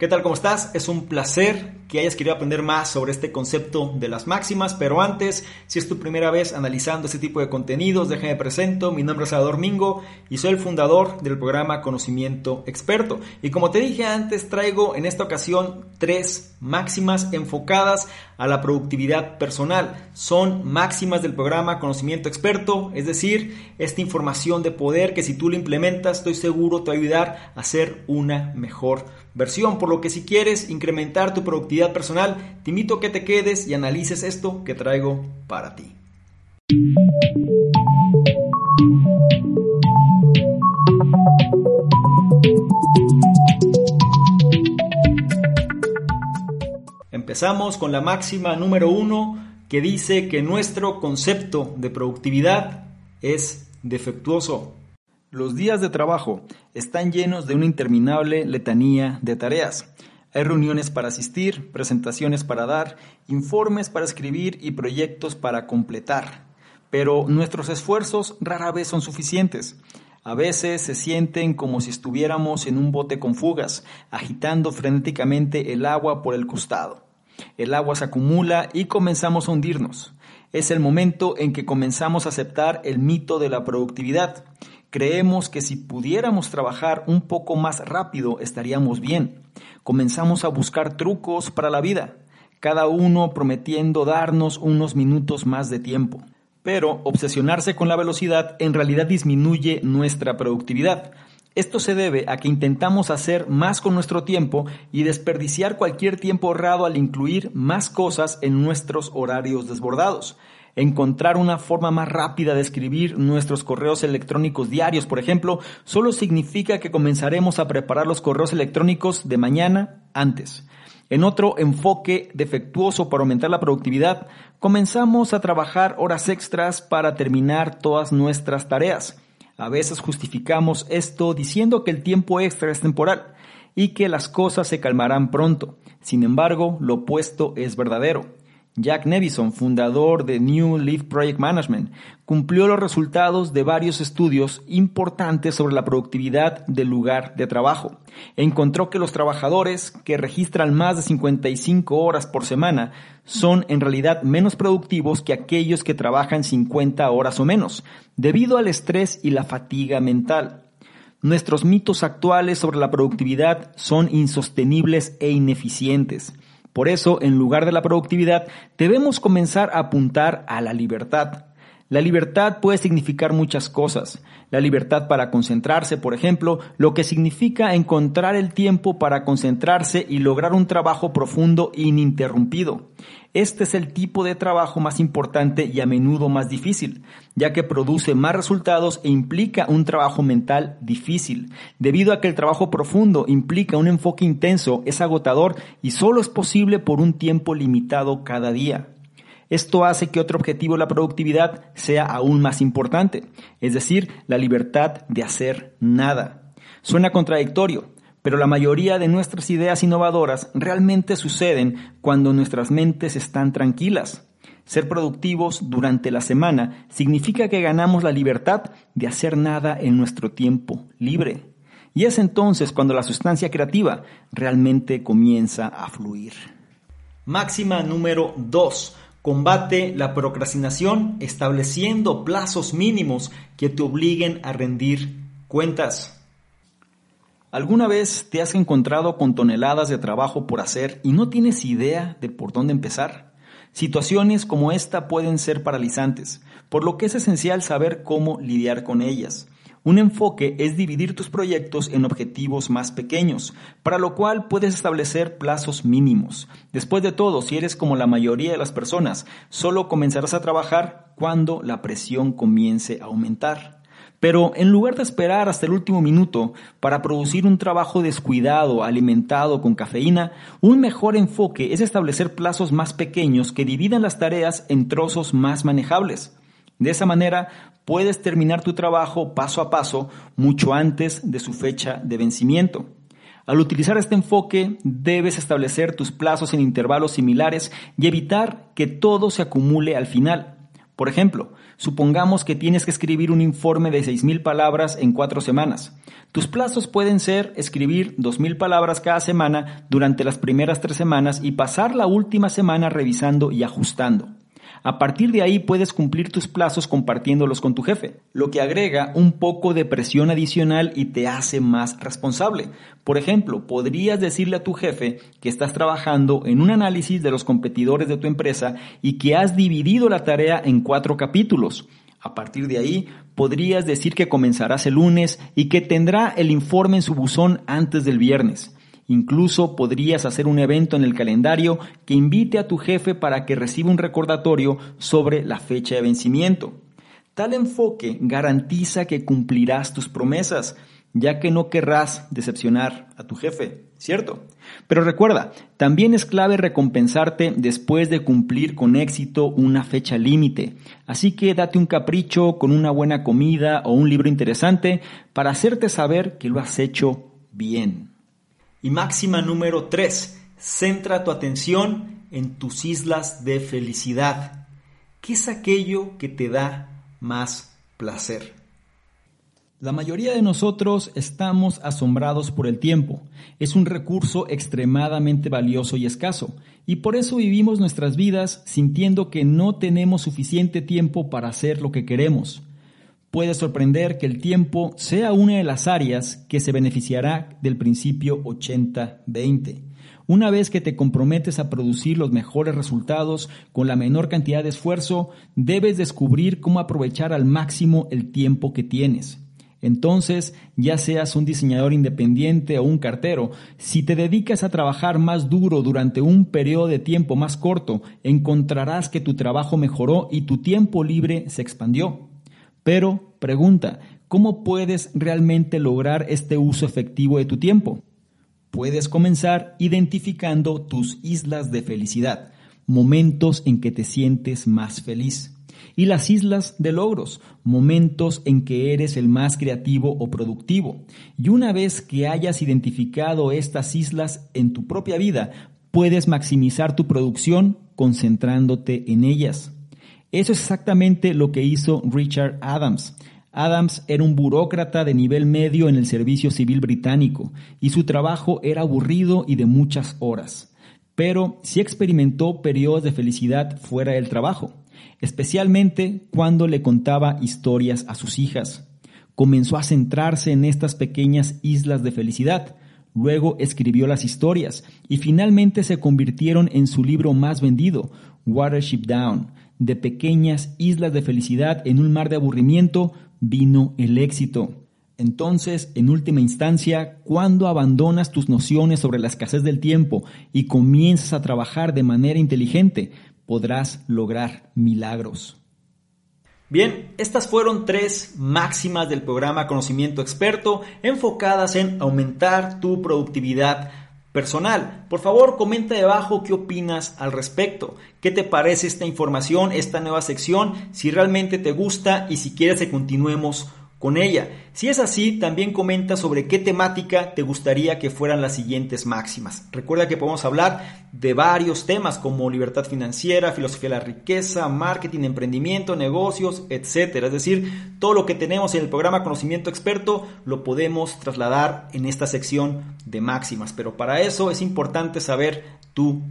¿Qué tal? ¿Cómo estás? Es un placer que hayas querido aprender más sobre este concepto de las máximas, pero antes, si es tu primera vez analizando este tipo de contenidos, déjame presento, mi nombre es Salvador Mingo y soy el fundador del programa Conocimiento Experto. Y como te dije antes, traigo en esta ocasión tres máximas enfocadas a la productividad personal. Son máximas del programa Conocimiento Experto, es decir, esta información de poder que si tú la implementas, estoy seguro te va a ayudar a ser una mejor versión. Por lo que si quieres incrementar tu productividad, personal, te invito a que te quedes y analices esto que traigo para ti. Empezamos con la máxima número uno que dice que nuestro concepto de productividad es defectuoso. Los días de trabajo están llenos de una interminable letanía de tareas. Hay reuniones para asistir, presentaciones para dar, informes para escribir y proyectos para completar. Pero nuestros esfuerzos rara vez son suficientes. A veces se sienten como si estuviéramos en un bote con fugas, agitando frenéticamente el agua por el costado. El agua se acumula y comenzamos a hundirnos. Es el momento en que comenzamos a aceptar el mito de la productividad. Creemos que si pudiéramos trabajar un poco más rápido estaríamos bien comenzamos a buscar trucos para la vida, cada uno prometiendo darnos unos minutos más de tiempo. Pero obsesionarse con la velocidad en realidad disminuye nuestra productividad. Esto se debe a que intentamos hacer más con nuestro tiempo y desperdiciar cualquier tiempo ahorrado al incluir más cosas en nuestros horarios desbordados encontrar una forma más rápida de escribir nuestros correos electrónicos diarios, por ejemplo, solo significa que comenzaremos a preparar los correos electrónicos de mañana antes. En otro enfoque defectuoso para aumentar la productividad, comenzamos a trabajar horas extras para terminar todas nuestras tareas. A veces justificamos esto diciendo que el tiempo extra es temporal y que las cosas se calmarán pronto. Sin embargo, lo opuesto es verdadero. Jack Nevison, fundador de New Leaf Project Management, cumplió los resultados de varios estudios importantes sobre la productividad del lugar de trabajo. Encontró que los trabajadores que registran más de 55 horas por semana son en realidad menos productivos que aquellos que trabajan 50 horas o menos, debido al estrés y la fatiga mental. Nuestros mitos actuales sobre la productividad son insostenibles e ineficientes. Por eso, en lugar de la productividad, debemos comenzar a apuntar a la libertad. La libertad puede significar muchas cosas. La libertad para concentrarse, por ejemplo, lo que significa encontrar el tiempo para concentrarse y lograr un trabajo profundo ininterrumpido. Este es el tipo de trabajo más importante y a menudo más difícil, ya que produce más resultados e implica un trabajo mental difícil. Debido a que el trabajo profundo implica un enfoque intenso, es agotador y solo es posible por un tiempo limitado cada día. Esto hace que otro objetivo la productividad sea aún más importante, es decir, la libertad de hacer nada. Suena contradictorio, pero la mayoría de nuestras ideas innovadoras realmente suceden cuando nuestras mentes están tranquilas. Ser productivos durante la semana significa que ganamos la libertad de hacer nada en nuestro tiempo libre. Y es entonces cuando la sustancia creativa realmente comienza a fluir. Máxima número 2. Combate la procrastinación estableciendo plazos mínimos que te obliguen a rendir cuentas. ¿Alguna vez te has encontrado con toneladas de trabajo por hacer y no tienes idea de por dónde empezar? Situaciones como esta pueden ser paralizantes, por lo que es esencial saber cómo lidiar con ellas. Un enfoque es dividir tus proyectos en objetivos más pequeños, para lo cual puedes establecer plazos mínimos. Después de todo, si eres como la mayoría de las personas, solo comenzarás a trabajar cuando la presión comience a aumentar. Pero en lugar de esperar hasta el último minuto para producir un trabajo descuidado, alimentado con cafeína, un mejor enfoque es establecer plazos más pequeños que dividan las tareas en trozos más manejables. De esa manera puedes terminar tu trabajo paso a paso mucho antes de su fecha de vencimiento. Al utilizar este enfoque, debes establecer tus plazos en intervalos similares y evitar que todo se acumule al final. Por ejemplo, supongamos que tienes que escribir un informe de 6.000 palabras en cuatro semanas. Tus plazos pueden ser escribir 2.000 palabras cada semana durante las primeras tres semanas y pasar la última semana revisando y ajustando. A partir de ahí puedes cumplir tus plazos compartiéndolos con tu jefe, lo que agrega un poco de presión adicional y te hace más responsable. Por ejemplo, podrías decirle a tu jefe que estás trabajando en un análisis de los competidores de tu empresa y que has dividido la tarea en cuatro capítulos. A partir de ahí, podrías decir que comenzarás el lunes y que tendrá el informe en su buzón antes del viernes. Incluso podrías hacer un evento en el calendario que invite a tu jefe para que reciba un recordatorio sobre la fecha de vencimiento. Tal enfoque garantiza que cumplirás tus promesas, ya que no querrás decepcionar a tu jefe, ¿cierto? Pero recuerda, también es clave recompensarte después de cumplir con éxito una fecha límite. Así que date un capricho con una buena comida o un libro interesante para hacerte saber que lo has hecho bien. Y máxima número 3. Centra tu atención en tus islas de felicidad. ¿Qué es aquello que te da más placer? La mayoría de nosotros estamos asombrados por el tiempo. Es un recurso extremadamente valioso y escaso, y por eso vivimos nuestras vidas sintiendo que no tenemos suficiente tiempo para hacer lo que queremos puede sorprender que el tiempo sea una de las áreas que se beneficiará del principio 80-20. Una vez que te comprometes a producir los mejores resultados con la menor cantidad de esfuerzo, debes descubrir cómo aprovechar al máximo el tiempo que tienes. Entonces, ya seas un diseñador independiente o un cartero, si te dedicas a trabajar más duro durante un periodo de tiempo más corto, encontrarás que tu trabajo mejoró y tu tiempo libre se expandió. Pero, pregunta, ¿cómo puedes realmente lograr este uso efectivo de tu tiempo? Puedes comenzar identificando tus islas de felicidad, momentos en que te sientes más feliz. Y las islas de logros, momentos en que eres el más creativo o productivo. Y una vez que hayas identificado estas islas en tu propia vida, puedes maximizar tu producción concentrándote en ellas. Eso es exactamente lo que hizo Richard Adams. Adams era un burócrata de nivel medio en el servicio civil británico y su trabajo era aburrido y de muchas horas. Pero sí experimentó periodos de felicidad fuera del trabajo, especialmente cuando le contaba historias a sus hijas. Comenzó a centrarse en estas pequeñas islas de felicidad, luego escribió las historias y finalmente se convirtieron en su libro más vendido, Watership Down, de pequeñas islas de felicidad en un mar de aburrimiento vino el éxito. Entonces, en última instancia, cuando abandonas tus nociones sobre la escasez del tiempo y comienzas a trabajar de manera inteligente, podrás lograr milagros. Bien, estas fueron tres máximas del programa Conocimiento Experto enfocadas en aumentar tu productividad personal. Por favor, comenta debajo qué opinas al respecto. ¿Qué te parece esta información, esta nueva sección? Si realmente te gusta y si quieres que continuemos con ella. Si es así, también comenta sobre qué temática te gustaría que fueran las siguientes máximas. Recuerda que podemos hablar de varios temas como libertad financiera, filosofía de la riqueza, marketing, emprendimiento, negocios, etc. Es decir, todo lo que tenemos en el programa Conocimiento Experto lo podemos trasladar en esta sección de máximas. Pero para eso es importante saber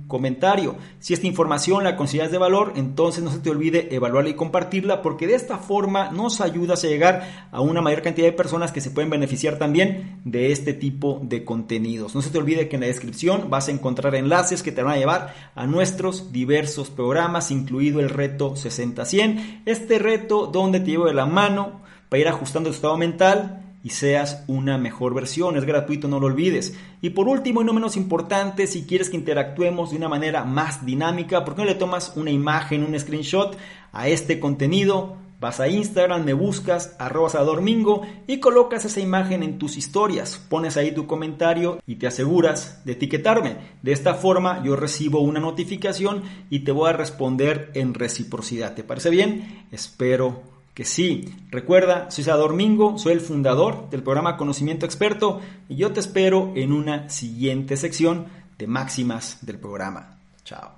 comentario. Si esta información la consideras de valor, entonces no se te olvide evaluarla y compartirla porque de esta forma nos ayudas a llegar a una mayor cantidad de personas que se pueden beneficiar también de este tipo de contenidos. No se te olvide que en la descripción vas a encontrar enlaces que te van a llevar a nuestros diversos programas, incluido el reto 60-100. Este reto donde te llevo de la mano para ir ajustando tu estado mental y seas una mejor versión. Es gratuito, no lo olvides. Y por último y no menos importante, si quieres que interactuemos de una manera más dinámica, ¿por qué no le tomas una imagen, un screenshot a este contenido? Vas a Instagram, me buscas, arroba Mingo y colocas esa imagen en tus historias. Pones ahí tu comentario y te aseguras de etiquetarme. De esta forma yo recibo una notificación y te voy a responder en reciprocidad. ¿Te parece bien? Espero que sí. Recuerda, soy Salvador Mingo, soy el fundador del programa Conocimiento Experto y yo te espero en una siguiente sección de máximas del programa. Chao.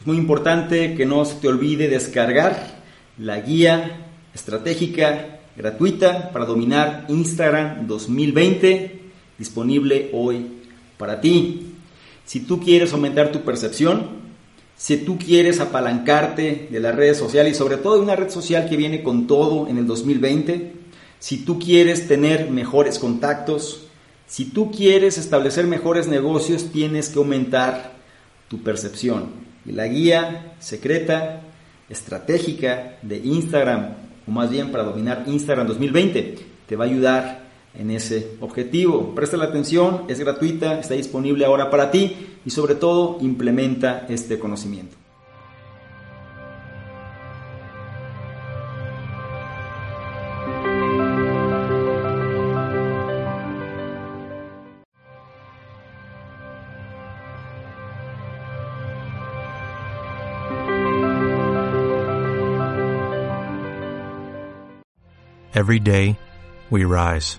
Es muy importante que no se te olvide descargar la guía estratégica gratuita para dominar Instagram 2020 disponible hoy para ti. Si tú quieres aumentar tu percepción, si tú quieres apalancarte de las redes sociales y sobre todo de una red social que viene con todo en el 2020, si tú quieres tener mejores contactos, si tú quieres establecer mejores negocios, tienes que aumentar tu percepción. Y la guía secreta estratégica de Instagram, o más bien para dominar Instagram 2020, te va a ayudar en ese objetivo. Presta la atención, es gratuita, está disponible ahora para ti y sobre todo implementa este conocimiento. Every day, we rise,